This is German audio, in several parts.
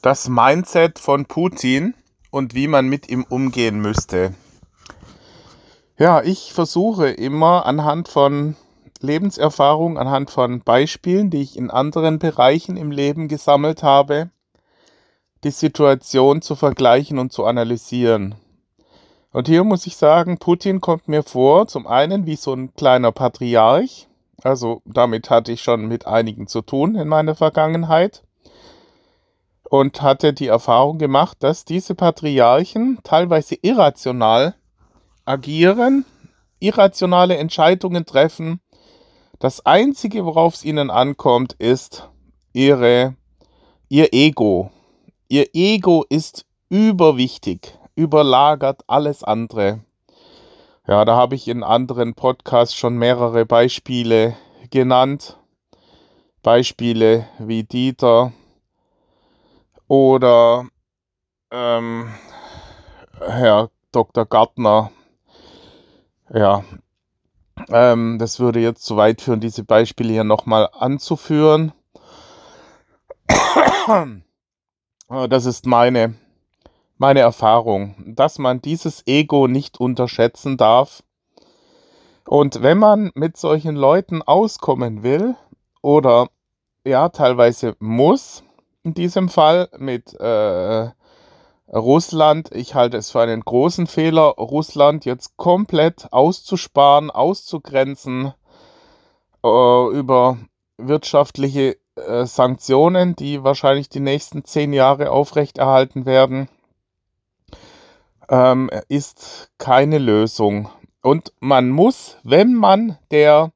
Das Mindset von Putin und wie man mit ihm umgehen müsste. Ja, ich versuche immer anhand von Lebenserfahrung, anhand von Beispielen, die ich in anderen Bereichen im Leben gesammelt habe, die Situation zu vergleichen und zu analysieren. Und hier muss ich sagen, Putin kommt mir vor, zum einen wie so ein kleiner Patriarch, also damit hatte ich schon mit einigen zu tun in meiner Vergangenheit und hatte die Erfahrung gemacht, dass diese Patriarchen teilweise irrational agieren, irrationale Entscheidungen treffen. Das Einzige, worauf es ihnen ankommt, ist ihre, ihr Ego. Ihr Ego ist überwichtig, überlagert alles andere. Ja, da habe ich in anderen Podcasts schon mehrere Beispiele genannt. Beispiele wie Dieter, oder ähm, Herr Dr. Gartner. Ja, ähm, das würde jetzt zu weit führen, diese Beispiele hier nochmal anzuführen. Das ist meine, meine Erfahrung, dass man dieses Ego nicht unterschätzen darf. Und wenn man mit solchen Leuten auskommen will oder ja, teilweise muss, in diesem Fall mit äh, Russland. Ich halte es für einen großen Fehler, Russland jetzt komplett auszusparen, auszugrenzen äh, über wirtschaftliche äh, Sanktionen, die wahrscheinlich die nächsten zehn Jahre aufrechterhalten werden, ähm, ist keine Lösung. Und man muss, wenn man der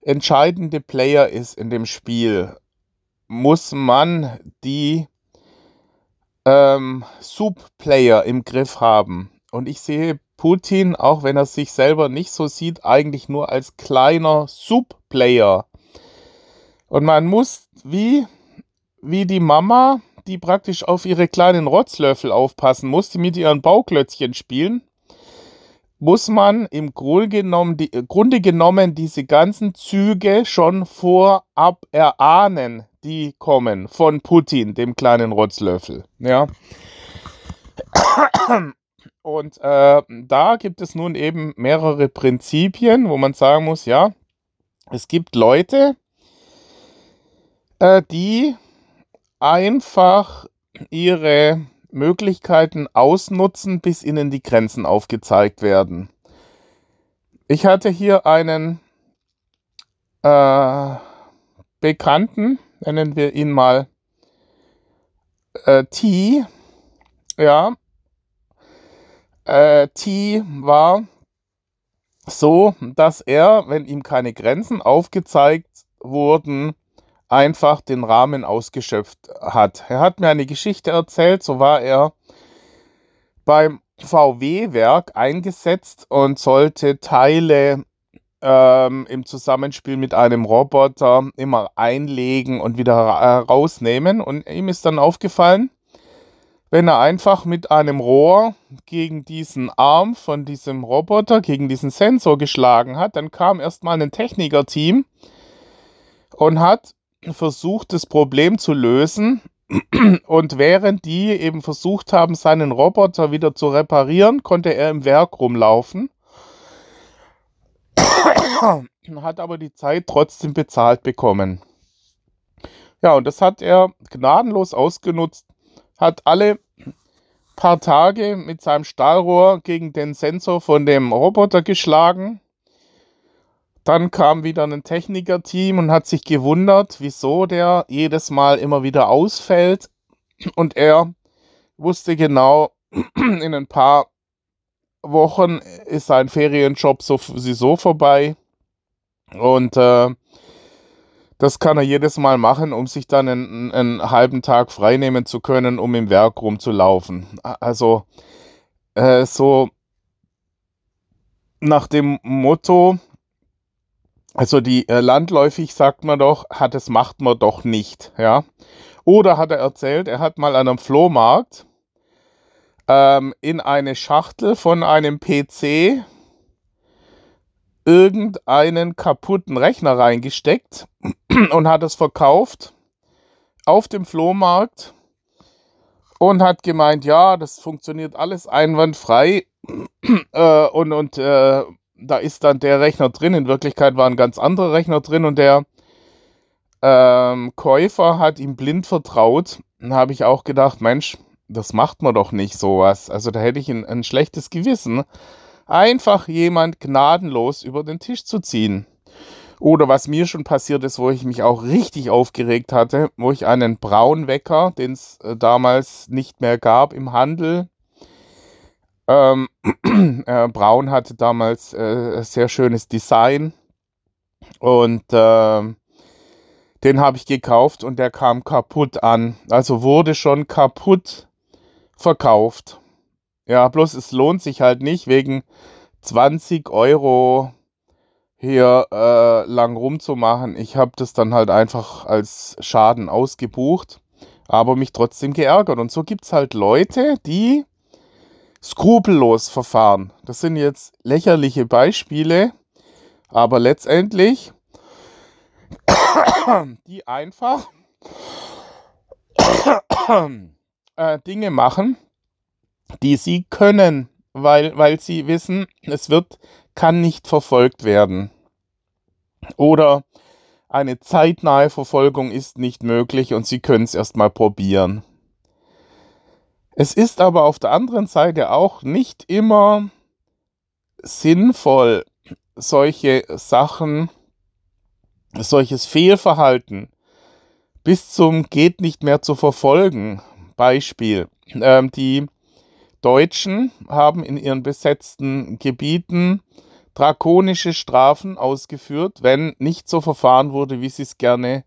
entscheidende Player ist in dem Spiel, muss man die ähm, Sub-Player im Griff haben. Und ich sehe Putin, auch wenn er sich selber nicht so sieht, eigentlich nur als kleiner Sub-Player. Und man muss wie, wie die Mama, die praktisch auf ihre kleinen Rotzlöffel aufpassen muss, die mit ihren Bauklötzchen spielen, muss man im Grunde genommen, die, Grunde genommen diese ganzen Züge schon vorab erahnen, die kommen von Putin, dem kleinen Rotzlöffel. Ja. Und äh, da gibt es nun eben mehrere Prinzipien, wo man sagen muss, ja, es gibt Leute, äh, die einfach ihre Möglichkeiten ausnutzen, bis ihnen die Grenzen aufgezeigt werden. Ich hatte hier einen äh, Bekannten, nennen wir ihn mal äh, T. Ja, äh, T war so, dass er, wenn ihm keine Grenzen aufgezeigt wurden, einfach den Rahmen ausgeschöpft hat. Er hat mir eine Geschichte erzählt, so war er beim VW-Werk eingesetzt und sollte Teile ähm, im Zusammenspiel mit einem Roboter immer einlegen und wieder äh, rausnehmen. Und ihm ist dann aufgefallen, wenn er einfach mit einem Rohr gegen diesen Arm von diesem Roboter, gegen diesen Sensor geschlagen hat, dann kam erstmal ein Technikerteam und hat versucht, das Problem zu lösen. Und während die eben versucht haben, seinen Roboter wieder zu reparieren, konnte er im Werk rumlaufen hat aber die Zeit trotzdem bezahlt bekommen. Ja, und das hat er gnadenlos ausgenutzt, hat alle paar Tage mit seinem Stahlrohr gegen den Sensor von dem Roboter geschlagen. Dann kam wieder ein Technikerteam und hat sich gewundert, wieso der jedes Mal immer wieder ausfällt. Und er wusste genau, in ein paar Wochen ist sein Ferienjob sowieso vorbei. Und äh, das kann er jedes Mal machen, um sich dann einen, einen, halben Tag freinehmen zu können, um im Werk rumzulaufen. Also äh, so nach dem Motto, also die äh, landläufig sagt man doch, hat es macht man doch nicht, ja. Oder hat er erzählt, er hat mal an einem Flohmarkt ähm, in eine Schachtel von einem PC irgendeinen kaputten Rechner reingesteckt und hat es verkauft auf dem Flohmarkt und hat gemeint, ja, das funktioniert alles einwandfrei äh, und, und äh, da ist dann der Rechner drin. In Wirklichkeit war ein ganz anderer Rechner drin und der ähm, Käufer hat ihm blind vertraut. Dann habe ich auch gedacht, Mensch, das macht man doch nicht sowas. Also da hätte ich ein, ein schlechtes Gewissen, einfach jemand gnadenlos über den Tisch zu ziehen. Oder was mir schon passiert ist, wo ich mich auch richtig aufgeregt hatte, wo ich einen Braunwecker, den es äh, damals nicht mehr gab im Handel, ähm, äh, Braun hatte damals äh, sehr schönes Design und äh, den habe ich gekauft und der kam kaputt an. Also wurde schon kaputt verkauft. Ja, bloß es lohnt sich halt nicht wegen 20 Euro hier äh, lang rumzumachen. Ich habe das dann halt einfach als Schaden ausgebucht, aber mich trotzdem geärgert. Und so gibt es halt Leute, die skrupellos verfahren. Das sind jetzt lächerliche Beispiele, aber letztendlich die einfach äh, Dinge machen, die sie können, weil, weil sie wissen, es wird, kann nicht verfolgt werden. Oder eine zeitnahe Verfolgung ist nicht möglich und sie können es erstmal probieren. Es ist aber auf der anderen Seite auch nicht immer sinnvoll, solche Sachen, solches Fehlverhalten bis zum geht nicht mehr zu verfolgen. Beispiel. Ähm, die Deutschen haben in ihren besetzten Gebieten drakonische Strafen ausgeführt, wenn nicht so verfahren wurde, wie sie es gerne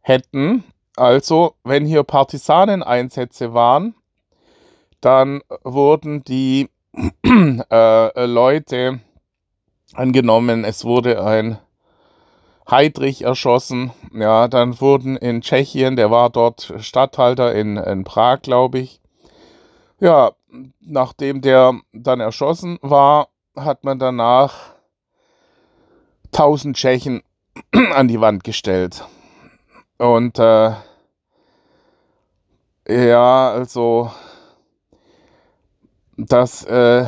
hätten. Also, wenn hier Partisaneneinsätze waren, dann wurden die äh, Leute angenommen, es wurde ein Heidrich erschossen. Ja, dann wurden in Tschechien, der war dort Statthalter in, in Prag, glaube ich. Ja, nachdem der dann erschossen war, hat man danach 1000 Tschechen an die Wand gestellt. Und äh, ja, also das äh,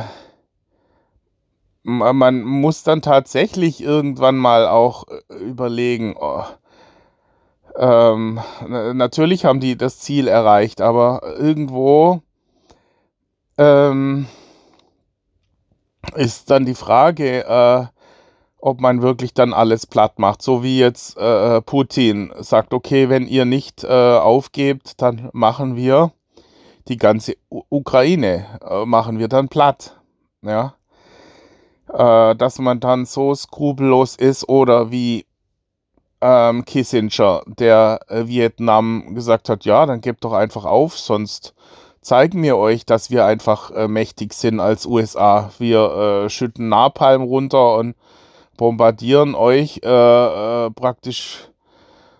man muss dann tatsächlich irgendwann mal auch äh, überlegen, oh, ähm, natürlich haben die das Ziel erreicht, aber irgendwo ähm, ist dann die Frage, äh, ob man wirklich dann alles platt macht. So wie jetzt äh, Putin sagt, okay, wenn ihr nicht äh, aufgebt, dann machen wir die ganze U Ukraine, äh, machen wir dann platt. Ja äh, dass man dann so skrupellos ist oder wie ähm, Kissinger, der äh, Vietnam gesagt hat, ja, dann gebt doch einfach auf, sonst zeigen wir euch, dass wir einfach äh, mächtig sind als USA. Wir äh, schütten Napalm runter und bombardieren euch äh, äh, praktisch,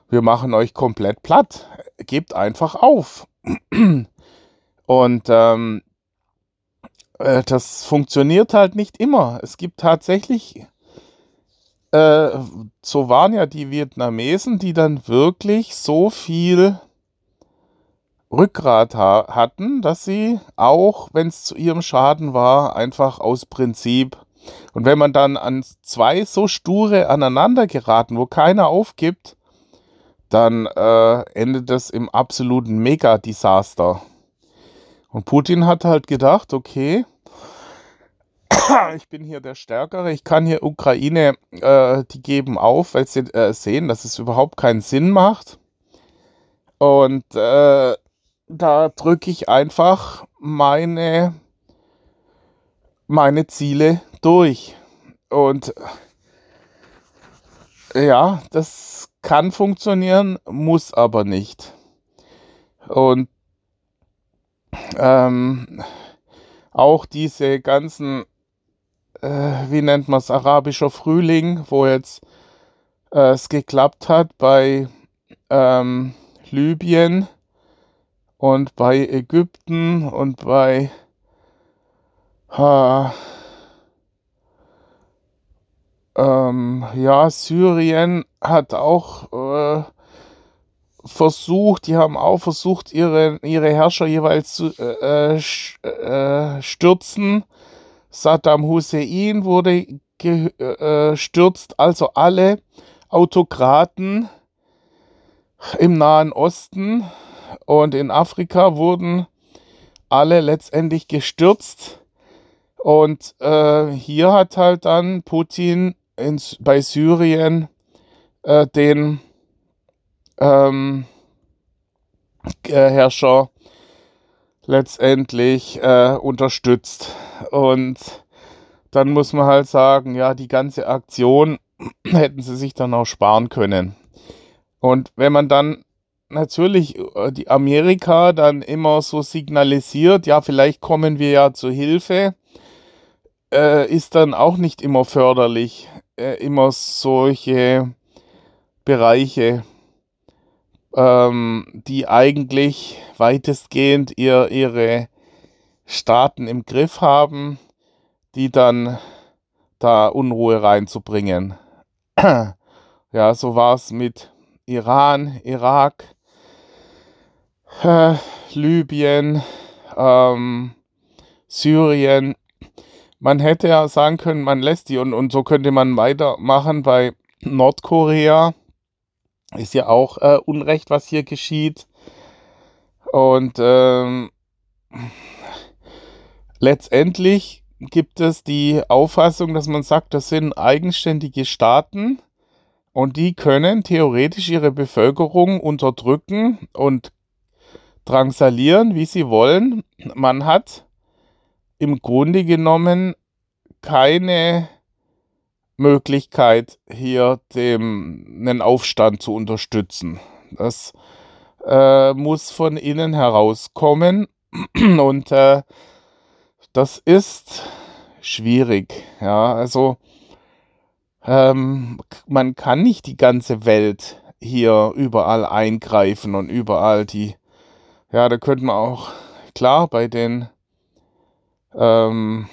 wir machen euch komplett platt. Gebt einfach auf. Und ähm, äh, das funktioniert halt nicht immer. Es gibt tatsächlich, äh, so waren ja die Vietnamesen, die dann wirklich so viel Rückgrat ha hatten, dass sie auch, wenn es zu ihrem Schaden war, einfach aus Prinzip. Und wenn man dann an zwei so sture aneinander geraten, wo keiner aufgibt, dann äh, endet das im absoluten Mega-Desaster. Und Putin hat halt gedacht, okay, ich bin hier der Stärkere, ich kann hier Ukraine, äh, die geben auf, weil sie äh, sehen, dass es überhaupt keinen Sinn macht. Und äh, da drücke ich einfach meine, meine Ziele durch. Und ja, das kann funktionieren, muss aber nicht. Und ähm, auch diese ganzen, äh, wie nennt man es, arabischer Frühling, wo jetzt äh, es geklappt hat bei ähm, Libyen und bei Ägypten und bei äh, ähm, ja, Syrien hat auch äh, versucht, die haben auch versucht, ihre, ihre Herrscher jeweils zu äh, äh, stürzen. Saddam Hussein wurde gestürzt, äh, also alle Autokraten im Nahen Osten und in Afrika wurden alle letztendlich gestürzt. Und äh, hier hat halt dann Putin in, bei Syrien äh, den ähm, Herrscher letztendlich äh, unterstützt. Und dann muss man halt sagen, ja, die ganze Aktion hätten sie sich dann auch sparen können. Und wenn man dann natürlich äh, die Amerika dann immer so signalisiert, ja, vielleicht kommen wir ja zu Hilfe, äh, ist dann auch nicht immer förderlich, äh, immer solche Bereiche, ähm, die eigentlich weitestgehend ihr, ihre Staaten im Griff haben, die dann da Unruhe reinzubringen. ja, so war es mit Iran, Irak, äh, Libyen, ähm, Syrien. Man hätte ja sagen können, man lässt die und, und so könnte man weitermachen bei Nordkorea. Ist ja auch äh, Unrecht, was hier geschieht. Und ähm, letztendlich gibt es die Auffassung, dass man sagt, das sind eigenständige Staaten und die können theoretisch ihre Bevölkerung unterdrücken und drangsalieren, wie sie wollen. Man hat im Grunde genommen keine Möglichkeit, hier dem einen Aufstand zu unterstützen. Das äh, muss von innen herauskommen und äh, das ist schwierig. Ja, also ähm, man kann nicht die ganze Welt hier überall eingreifen und überall die ja, da könnte man auch, klar, bei den, ähm,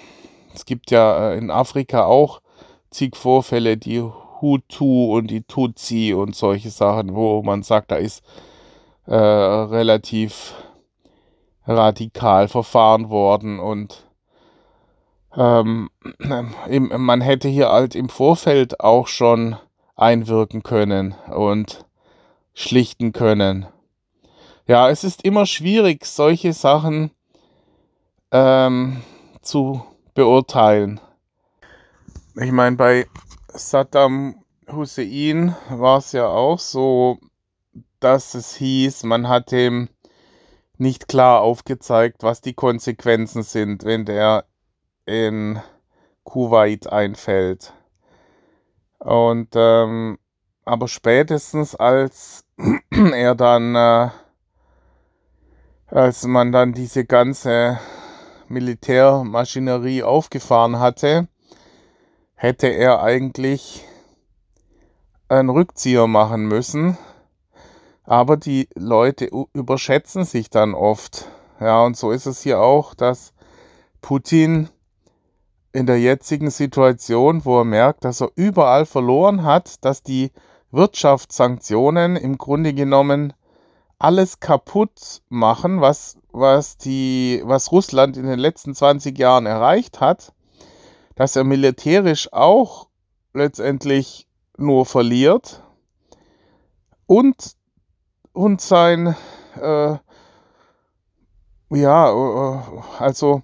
es gibt ja äh, in Afrika auch zig Vorfälle, die Hutu und die Tutsi und solche Sachen, wo man sagt, da ist äh, relativ radikal verfahren worden und ähm, man hätte hier halt im Vorfeld auch schon einwirken können und schlichten können ja, es ist immer schwierig, solche Sachen ähm, zu beurteilen. Ich meine, bei Saddam Hussein war es ja auch so, dass es hieß, man hat ihm nicht klar aufgezeigt, was die Konsequenzen sind, wenn der in Kuwait einfällt. Und ähm, aber spätestens als er dann äh, als man dann diese ganze Militärmaschinerie aufgefahren hatte, hätte er eigentlich einen Rückzieher machen müssen. Aber die Leute überschätzen sich dann oft. Ja, und so ist es hier auch, dass Putin in der jetzigen Situation, wo er merkt, dass er überall verloren hat, dass die Wirtschaftssanktionen im Grunde genommen alles kaputt machen, was, was, die, was Russland in den letzten 20 Jahren erreicht hat, dass er militärisch auch letztendlich nur verliert und, und sein, äh, ja, äh, also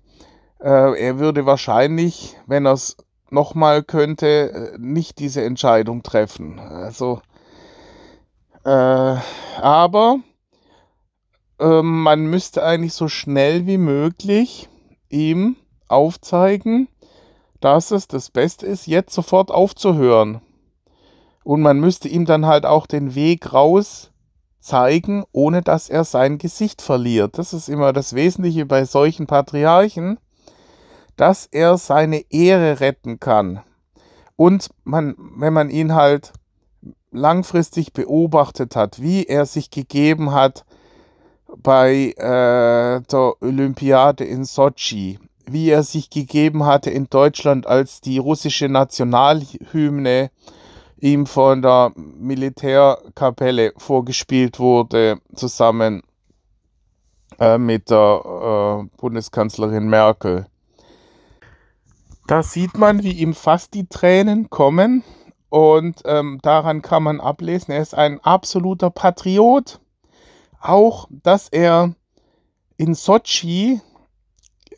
äh, er würde wahrscheinlich, wenn er es nochmal könnte, äh, nicht diese Entscheidung treffen. Also, äh, aber ähm, man müsste eigentlich so schnell wie möglich ihm aufzeigen, dass es das Beste ist, jetzt sofort aufzuhören. Und man müsste ihm dann halt auch den Weg raus zeigen, ohne dass er sein Gesicht verliert. Das ist immer das Wesentliche bei solchen Patriarchen, dass er seine Ehre retten kann. Und man, wenn man ihn halt langfristig beobachtet hat, wie er sich gegeben hat, bei äh, der Olympiade in Sochi, wie er sich gegeben hatte in Deutschland, als die russische Nationalhymne ihm von der Militärkapelle vorgespielt wurde, zusammen äh, mit der äh, Bundeskanzlerin Merkel. Da sieht man, wie ihm fast die Tränen kommen und ähm, daran kann man ablesen, er ist ein absoluter Patriot. Auch, dass er in Sochi,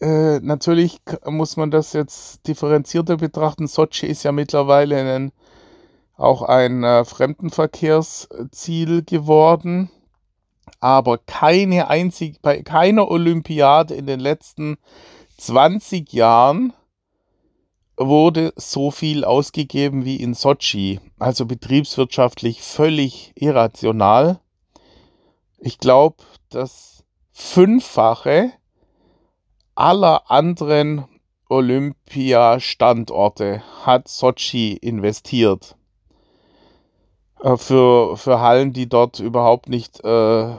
äh, natürlich muss man das jetzt differenzierter betrachten, Sochi ist ja mittlerweile ein, auch ein äh, Fremdenverkehrsziel geworden aber keine einzig, bei keiner Olympiade in den letzten 20 Jahren wurde so viel ausgegeben wie in Sochi. Also betriebswirtschaftlich völlig irrational. Ich glaube, das Fünffache aller anderen Olympiastandorte hat Sochi investiert. Äh, für, für Hallen, die dort überhaupt nicht äh,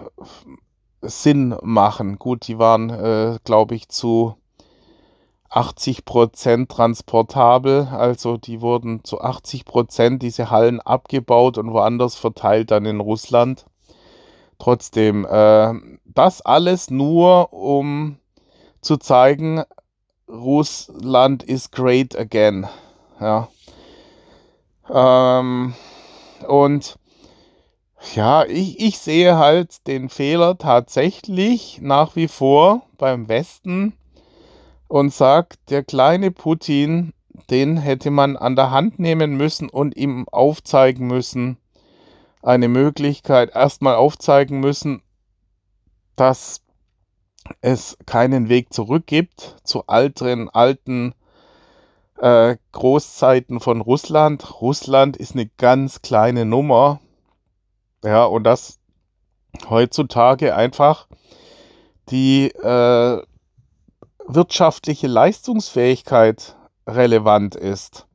Sinn machen. Gut, die waren, äh, glaube ich, zu 80 Prozent transportabel, also die wurden zu 80 Prozent diese Hallen abgebaut und woanders verteilt dann in Russland. Trotzdem, äh, das alles nur, um zu zeigen, Russland is great again. Ja. Ähm, und ja, ich, ich sehe halt den Fehler tatsächlich nach wie vor beim Westen und sage, der kleine Putin, den hätte man an der Hand nehmen müssen und ihm aufzeigen müssen, eine Möglichkeit, erstmal aufzeigen müssen, dass es keinen Weg zurück gibt zu alten, alten äh, Großzeiten von Russland. Russland ist eine ganz kleine Nummer. Ja, und dass heutzutage einfach die äh, wirtschaftliche Leistungsfähigkeit relevant ist.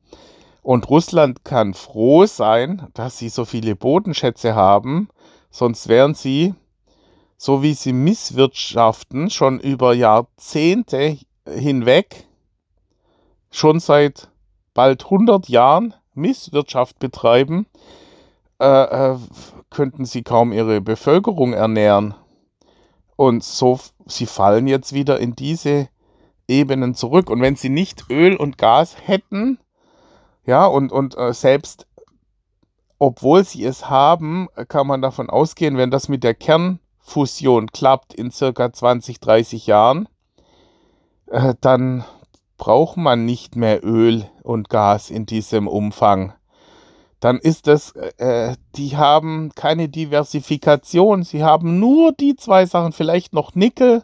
Und Russland kann froh sein, dass sie so viele Bodenschätze haben, sonst wären sie, so wie sie misswirtschaften, schon über Jahrzehnte hinweg schon seit bald 100 Jahren Misswirtschaft betreiben, äh, äh, könnten sie kaum ihre Bevölkerung ernähren. Und so, sie fallen jetzt wieder in diese Ebenen zurück. Und wenn sie nicht Öl und Gas hätten, ja, und, und äh, selbst obwohl sie es haben, kann man davon ausgehen, wenn das mit der Kernfusion klappt in circa 20, 30 Jahren, äh, dann braucht man nicht mehr Öl und Gas in diesem Umfang. Dann ist das, äh, die haben keine Diversifikation. Sie haben nur die zwei Sachen, vielleicht noch Nickel,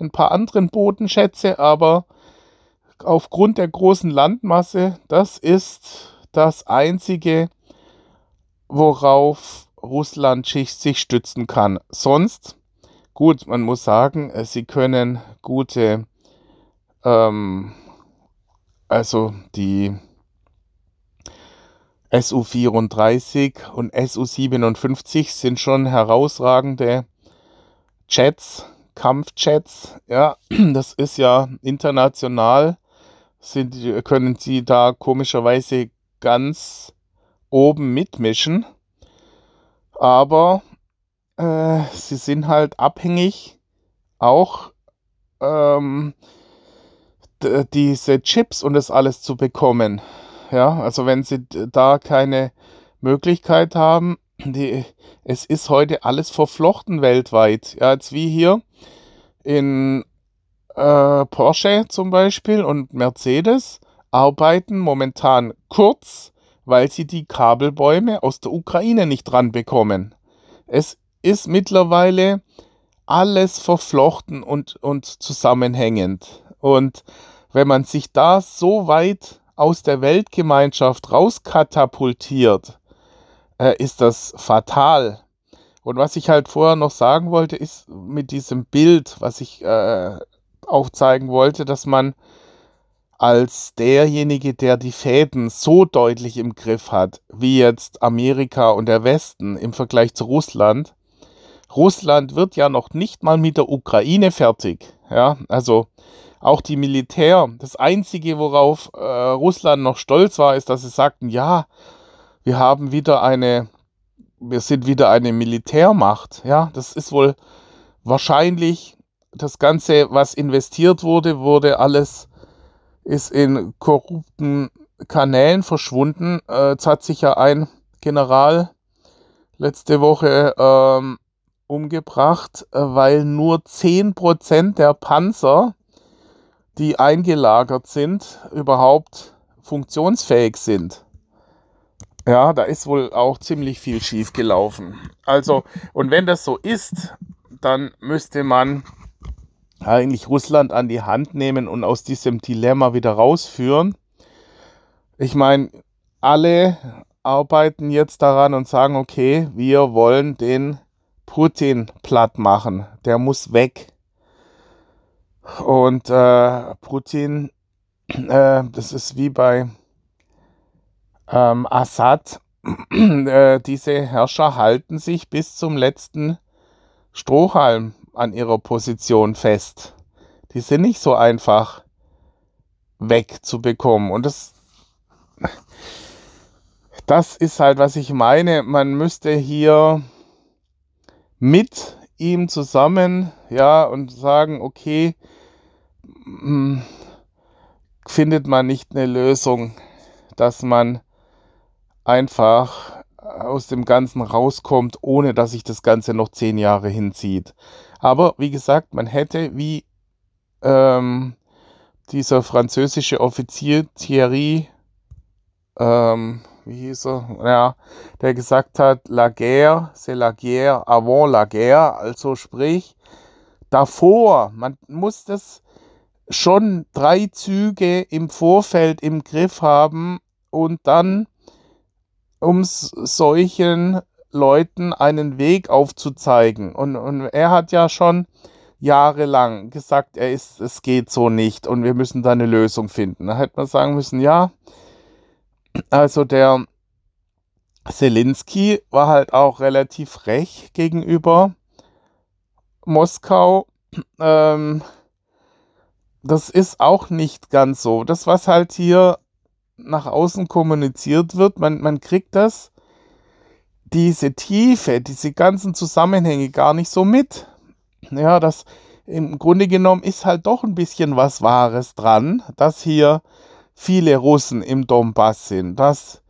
ein paar anderen Bodenschätze, aber aufgrund der großen Landmasse, das ist das einzige, worauf Russland sich stützen kann. Sonst, gut, man muss sagen, äh, sie können gute ähm, also die SU-34 und SU-57 sind schon herausragende Jets, Kampfjets. Ja, das ist ja international, sind, können sie da komischerweise ganz oben mitmischen. Aber äh, sie sind halt abhängig auch ähm, diese Chips und das alles zu bekommen. Ja, also wenn sie da keine Möglichkeit haben, die, es ist heute alles verflochten weltweit. Ja, jetzt wie hier in äh, Porsche zum Beispiel und Mercedes arbeiten momentan kurz, weil sie die Kabelbäume aus der Ukraine nicht dran bekommen. Es ist mittlerweile alles verflochten und, und zusammenhängend. Und wenn man sich da so weit aus der Weltgemeinschaft rauskatapultiert, äh, ist das fatal. Und was ich halt vorher noch sagen wollte, ist mit diesem Bild, was ich äh, auch zeigen wollte, dass man als derjenige, der die Fäden so deutlich im Griff hat, wie jetzt Amerika und der Westen im Vergleich zu Russland. Russland wird ja noch nicht mal mit der Ukraine fertig. Ja, also auch die Militär, das Einzige, worauf äh, Russland noch stolz war, ist, dass sie sagten, ja, wir haben wieder eine, wir sind wieder eine Militärmacht. Ja, das ist wohl wahrscheinlich das Ganze, was investiert wurde, wurde alles, ist in korrupten Kanälen verschwunden. Äh, jetzt hat sich ja ein General letzte Woche ähm, umgebracht, äh, weil nur 10% der Panzer, die eingelagert sind, überhaupt funktionsfähig sind. Ja, da ist wohl auch ziemlich viel schief gelaufen. Also, und wenn das so ist, dann müsste man eigentlich Russland an die Hand nehmen und aus diesem Dilemma wieder rausführen. Ich meine, alle arbeiten jetzt daran und sagen, okay, wir wollen den Putin platt machen. Der muss weg. Und äh, Putin, äh, das ist wie bei ähm, Assad. Äh, diese Herrscher halten sich bis zum letzten Strohhalm an ihrer Position fest. Die sind nicht so einfach wegzubekommen. Und das, das ist halt, was ich meine. Man müsste hier mit ihm zusammen, ja, und sagen, okay, hm, findet man nicht eine Lösung, dass man einfach aus dem Ganzen rauskommt, ohne dass sich das Ganze noch zehn Jahre hinzieht. Aber wie gesagt, man hätte wie ähm, dieser französische Offizier Thierry, ähm, wie hieß er, ja, der gesagt hat, la guerre, c'est la guerre avant la guerre, also sprich, davor, man muss das schon drei Züge im Vorfeld im Griff haben und dann um solchen Leuten einen Weg aufzuzeigen. Und, und er hat ja schon jahrelang gesagt, er ist, es geht so nicht und wir müssen da eine Lösung finden. Da hätte man sagen müssen, ja, also der Zelensky war halt auch relativ frech gegenüber Moskau. Ähm, das ist auch nicht ganz so. Das, was halt hier nach außen kommuniziert wird, man, man kriegt das, diese Tiefe, diese ganzen Zusammenhänge gar nicht so mit. Ja, das im Grunde genommen ist halt doch ein bisschen was Wahres dran, dass hier viele Russen im Donbass sind, dass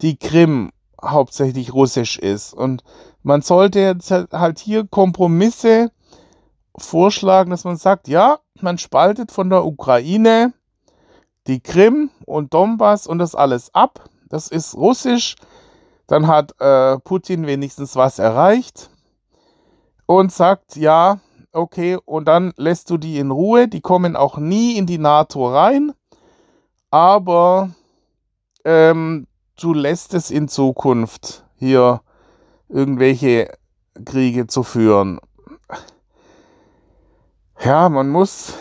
die Krim hauptsächlich russisch ist. Und man sollte jetzt halt hier Kompromisse vorschlagen, dass man sagt, ja, man spaltet von der Ukraine die Krim und Donbass und das alles ab. Das ist russisch. Dann hat äh, Putin wenigstens was erreicht und sagt, ja, okay, und dann lässt du die in Ruhe. Die kommen auch nie in die NATO rein, aber ähm, du lässt es in Zukunft hier irgendwelche Kriege zu führen. Ja, man muss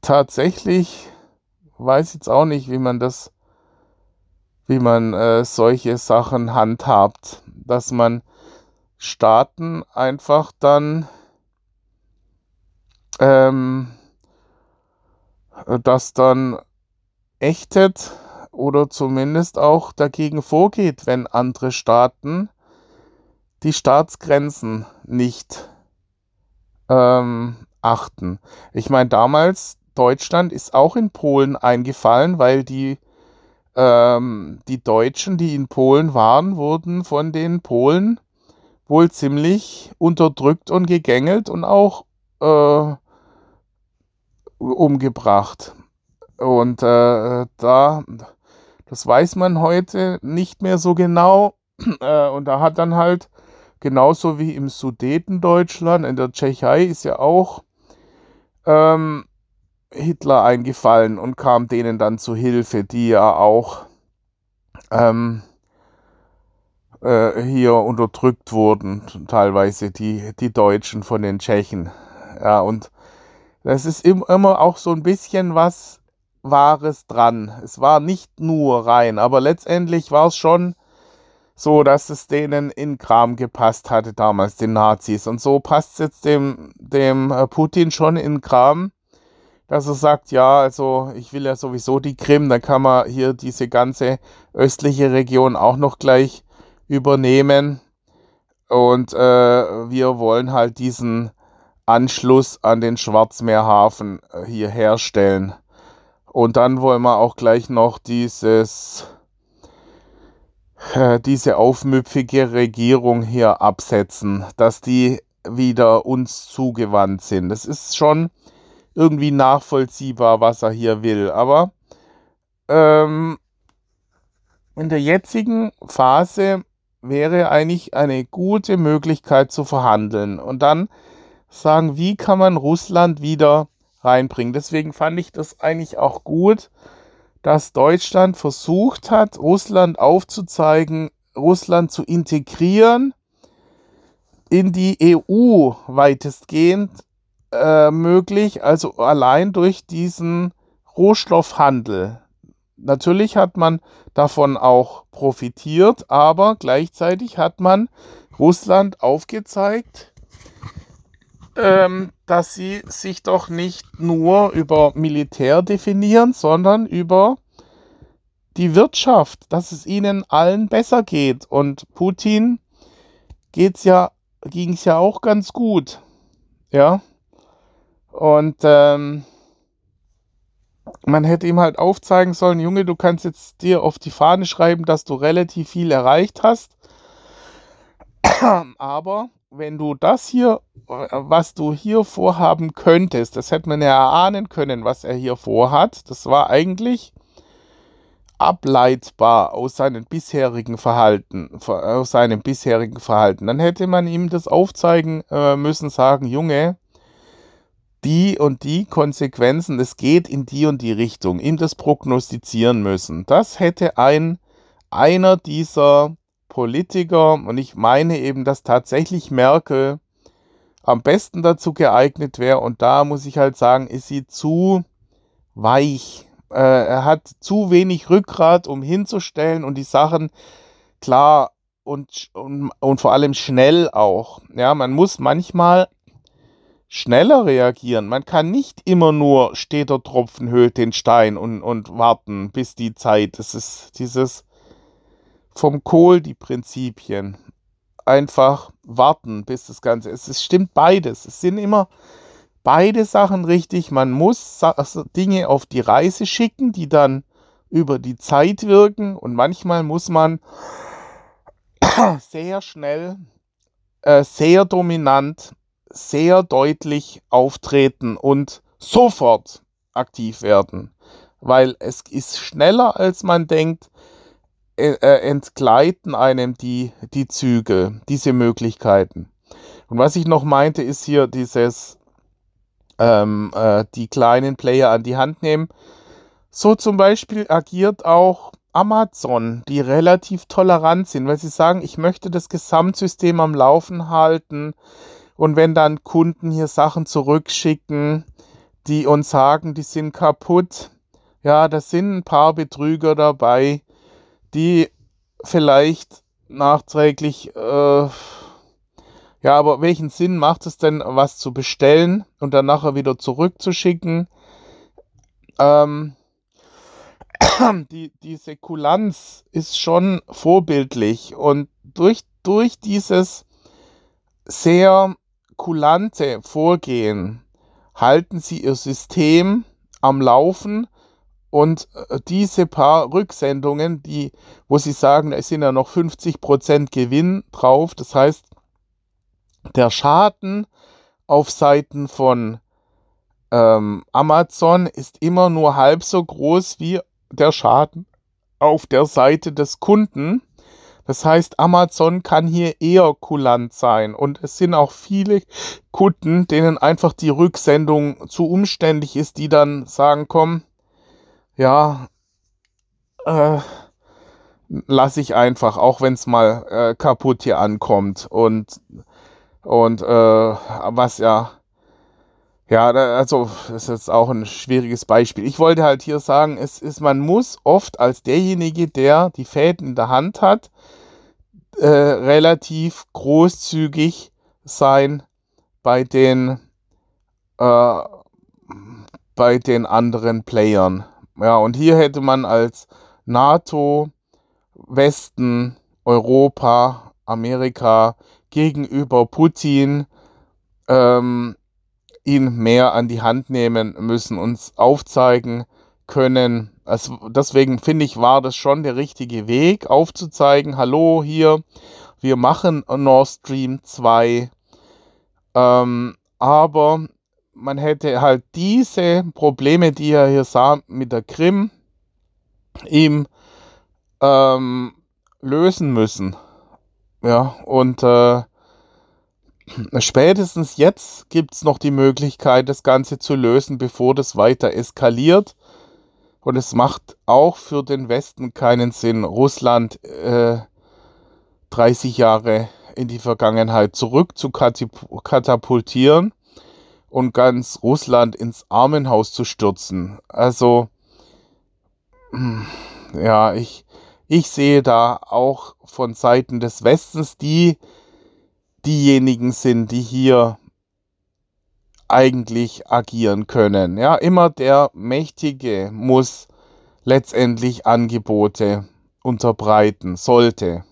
tatsächlich weiß jetzt auch nicht, wie man das, wie man äh, solche Sachen handhabt, dass man Staaten einfach dann ähm, das dann ächtet oder zumindest auch dagegen vorgeht, wenn andere Staaten die Staatsgrenzen nicht ähm, achten. Ich meine, damals Deutschland ist auch in Polen eingefallen, weil die, ähm, die Deutschen, die in Polen waren, wurden von den Polen wohl ziemlich unterdrückt und gegängelt und auch äh, umgebracht. Und äh, da, das weiß man heute nicht mehr so genau. Äh, und da hat dann halt, genauso wie im Sudetendeutschland, in der Tschechei ist ja auch ähm, Hitler eingefallen und kam denen dann zu Hilfe, die ja auch ähm, äh, hier unterdrückt wurden, teilweise die, die Deutschen von den Tschechen. Ja, und das ist immer auch so ein bisschen was Wahres dran. Es war nicht nur rein, aber letztendlich war es schon so, dass es denen in Kram gepasst hatte damals, den Nazis. Und so passt es jetzt dem, dem Putin schon in Kram, dass er sagt, ja, also ich will ja sowieso die Krim, dann kann man hier diese ganze östliche Region auch noch gleich übernehmen. Und äh, wir wollen halt diesen Anschluss an den Schwarzmeerhafen äh, hier herstellen. Und dann wollen wir auch gleich noch dieses, äh, diese aufmüpfige Regierung hier absetzen, dass die wieder uns zugewandt sind. Das ist schon irgendwie nachvollziehbar, was er hier will. Aber ähm, in der jetzigen Phase wäre eigentlich eine gute Möglichkeit zu verhandeln und dann sagen, wie kann man Russland wieder reinbringen. Deswegen fand ich das eigentlich auch gut, dass Deutschland versucht hat, Russland aufzuzeigen, Russland zu integrieren in die EU weitestgehend äh, möglich, also allein durch diesen Rohstoffhandel. Natürlich hat man davon auch profitiert, aber gleichzeitig hat man Russland aufgezeigt, ähm, dass sie sich doch nicht nur über Militär definieren, sondern über die Wirtschaft, dass es ihnen allen besser geht. Und Putin ja, ging es ja auch ganz gut. Ja. Und ähm, man hätte ihm halt aufzeigen sollen, Junge, du kannst jetzt dir auf die Fahne schreiben, dass du relativ viel erreicht hast. Aber wenn du das hier, was du hier vorhaben könntest, das hätte man ja erahnen können, was er hier vorhat. Das war eigentlich ableitbar aus seinem bisherigen Verhalten, aus seinem bisherigen Verhalten. Dann hätte man ihm das aufzeigen äh, müssen, sagen, Junge, die und die Konsequenzen, es geht in die und die Richtung, ihm das prognostizieren müssen. Das hätte ein einer dieser Politiker, und ich meine eben, dass tatsächlich Merkel am besten dazu geeignet wäre, und da muss ich halt sagen, ist sie zu weich. Äh, er hat zu wenig Rückgrat, um hinzustellen und die Sachen klar und, und, und vor allem schnell auch. Ja, man muss manchmal schneller reagieren. Man kann nicht immer nur steter Tropfen höhlt den Stein und, und warten, bis die Zeit. Das ist dieses vom Kohl die Prinzipien. Einfach warten, bis das Ganze ist. Es stimmt beides. Es sind immer beide Sachen richtig. Man muss also Dinge auf die Reise schicken, die dann über die Zeit wirken. Und manchmal muss man sehr schnell, äh, sehr dominant sehr deutlich auftreten und sofort aktiv werden, weil es ist schneller als man denkt, äh, äh, entgleiten einem die, die Züge, diese Möglichkeiten. Und was ich noch meinte, ist hier dieses, ähm, äh, die kleinen Player an die Hand nehmen. So zum Beispiel agiert auch Amazon, die relativ tolerant sind, weil sie sagen, ich möchte das Gesamtsystem am Laufen halten. Und wenn dann Kunden hier Sachen zurückschicken, die uns sagen, die sind kaputt, ja, da sind ein paar Betrüger dabei, die vielleicht nachträglich, äh, ja, aber welchen Sinn macht es denn, was zu bestellen und dann nachher wieder zurückzuschicken? Ähm, die, diese Kulanz ist schon vorbildlich und durch, durch dieses sehr kulante Vorgehen halten sie ihr System am Laufen und äh, diese paar Rücksendungen, die, wo sie sagen, es sind ja noch 50% Gewinn drauf, das heißt, der Schaden auf Seiten von ähm, Amazon ist immer nur halb so groß wie der Schaden auf der Seite des Kunden. Das heißt, Amazon kann hier eher kulant sein. Und es sind auch viele Kunden, denen einfach die Rücksendung zu umständlich ist, die dann sagen, komm, ja, äh, lasse ich einfach, auch wenn es mal äh, kaputt hier ankommt. Und und äh, was ja ja, also das ist jetzt auch ein schwieriges Beispiel. Ich wollte halt hier sagen, es ist, man muss oft als derjenige, der die Fäden in der Hand hat, äh, relativ großzügig sein bei den äh, bei den anderen Playern. Ja, und hier hätte man als NATO, Westen, Europa, Amerika gegenüber Putin ähm, ihn mehr an die Hand nehmen müssen, uns aufzeigen können. Also deswegen finde ich, war das schon der richtige Weg, aufzuzeigen, hallo hier, wir machen Nord Stream 2. Ähm, aber man hätte halt diese Probleme, die er hier sah mit der Krim, ihm ähm, lösen müssen. Ja, und äh, spätestens jetzt gibt es noch die Möglichkeit, das Ganze zu lösen, bevor das weiter eskaliert. Und es macht auch für den Westen keinen Sinn, Russland äh, 30 Jahre in die Vergangenheit zurück zu katapultieren und ganz Russland ins Armenhaus zu stürzen. Also, ja, ich, ich sehe da auch von Seiten des Westens, die diejenigen sind, die hier eigentlich agieren können. Ja, immer der Mächtige muss letztendlich Angebote unterbreiten, sollte.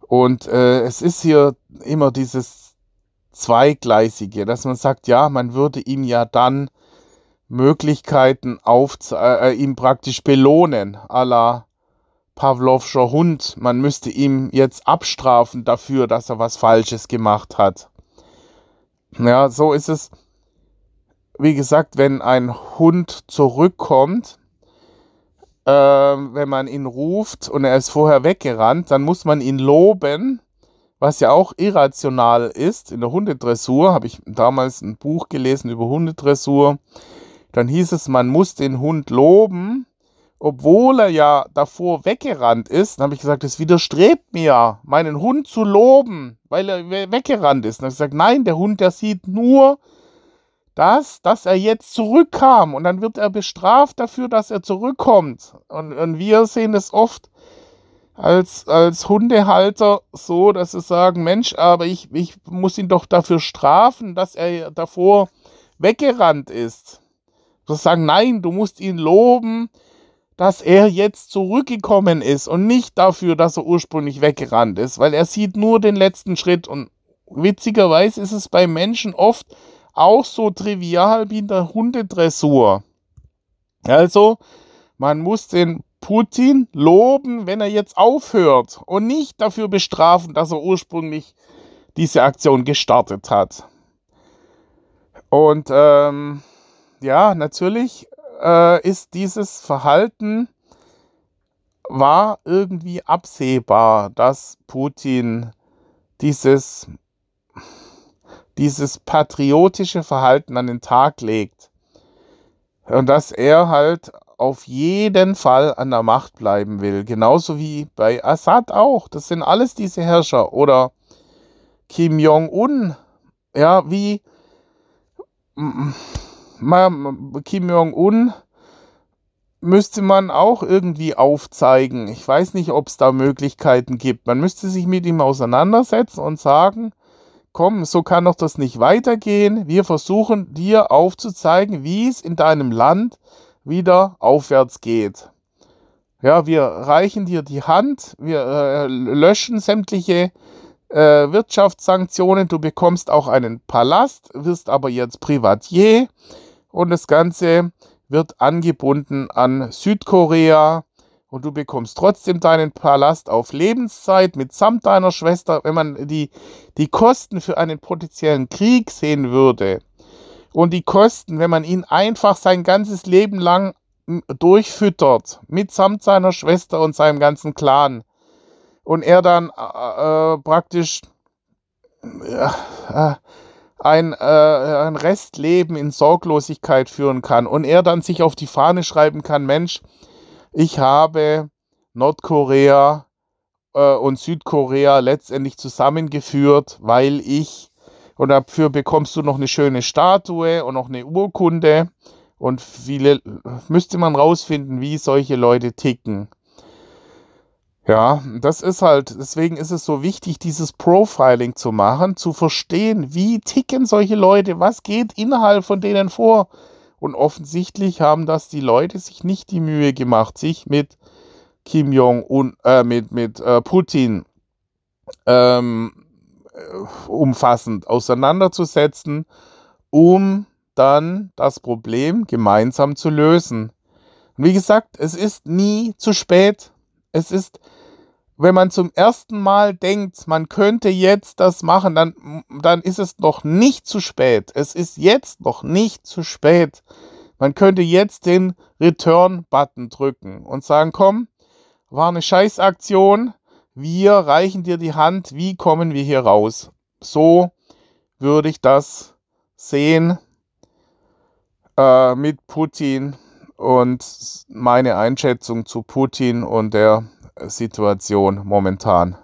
Und äh, es ist hier immer dieses Zweigleisige, dass man sagt, ja, man würde ihm ja dann Möglichkeiten auf, äh, ihm praktisch belohnen, à la Pavlovscher Hund. Man müsste ihm jetzt abstrafen dafür, dass er was Falsches gemacht hat. Ja, so ist es. Wie gesagt, wenn ein Hund zurückkommt, äh, wenn man ihn ruft und er ist vorher weggerannt, dann muss man ihn loben, was ja auch irrational ist. In der Hundedressur habe ich damals ein Buch gelesen über Hundedressur. Dann hieß es, man muss den Hund loben, obwohl er ja davor weggerannt ist. Dann habe ich gesagt, es widerstrebt mir, meinen Hund zu loben, weil er weggerannt ist. Dann habe ich gesagt, nein, der Hund, der sieht nur, das, dass er jetzt zurückkam und dann wird er bestraft dafür, dass er zurückkommt. Und, und wir sehen es oft als, als Hundehalter so, dass sie sagen, Mensch, aber ich, ich muss ihn doch dafür strafen, dass er davor weggerannt ist. Wir sagen, nein, du musst ihn loben, dass er jetzt zurückgekommen ist und nicht dafür, dass er ursprünglich weggerannt ist, weil er sieht nur den letzten Schritt und witzigerweise ist es bei Menschen oft auch so trivial wie in der Hundedressur. Also, man muss den Putin loben, wenn er jetzt aufhört und nicht dafür bestrafen, dass er ursprünglich diese Aktion gestartet hat. Und ähm, ja, natürlich äh, ist dieses Verhalten war irgendwie absehbar, dass Putin dieses dieses patriotische Verhalten an den Tag legt. Und dass er halt auf jeden Fall an der Macht bleiben will. Genauso wie bei Assad auch. Das sind alles diese Herrscher. Oder Kim Jong-un. Ja, wie Kim Jong-un müsste man auch irgendwie aufzeigen. Ich weiß nicht, ob es da Möglichkeiten gibt. Man müsste sich mit ihm auseinandersetzen und sagen, komm, so kann doch das nicht weitergehen. Wir versuchen dir aufzuzeigen, wie es in deinem Land wieder aufwärts geht. Ja, wir reichen dir die Hand, wir äh, löschen sämtliche äh, Wirtschaftssanktionen, du bekommst auch einen Palast, wirst aber jetzt Privatier und das Ganze wird angebunden an Südkorea, und du bekommst trotzdem deinen Palast auf Lebenszeit mitsamt deiner Schwester, wenn man die, die Kosten für einen potenziellen Krieg sehen würde und die Kosten, wenn man ihn einfach sein ganzes Leben lang durchfüttert, mitsamt seiner Schwester und seinem ganzen Clan und er dann äh, äh praktisch äh, ein, äh, ein Restleben in Sorglosigkeit führen kann und er dann sich auf die Fahne schreiben kann, Mensch, ich habe Nordkorea äh, und Südkorea letztendlich zusammengeführt, weil ich, und dafür bekommst du noch eine schöne Statue und noch eine Urkunde. Und viele müsste man rausfinden, wie solche Leute ticken. Ja, das ist halt, deswegen ist es so wichtig, dieses Profiling zu machen, zu verstehen, wie ticken solche Leute, was geht innerhalb von denen vor Und offensichtlich haben das die Leute sich nicht die Mühe gemacht, sich mit Kim Jong-un, äh, mit, mit äh, Putin ähm, äh, umfassend auseinanderzusetzen, um dann das Problem gemeinsam zu lösen. Und wie gesagt, es ist nie zu spät. Es ist, wenn man zum ersten Mal denkt, man könnte jetzt das machen, dann, dann ist es noch nicht zu spät. Es ist jetzt noch nicht zu spät. Man könnte jetzt den Return-Button drücken und sagen, komm, war eine Scheißaktion, wir reichen dir die Hand, wie kommen wir hier raus? So würde ich das sehen äh, mit Putin und meine Einschätzung zu Putin und der Situation momentan.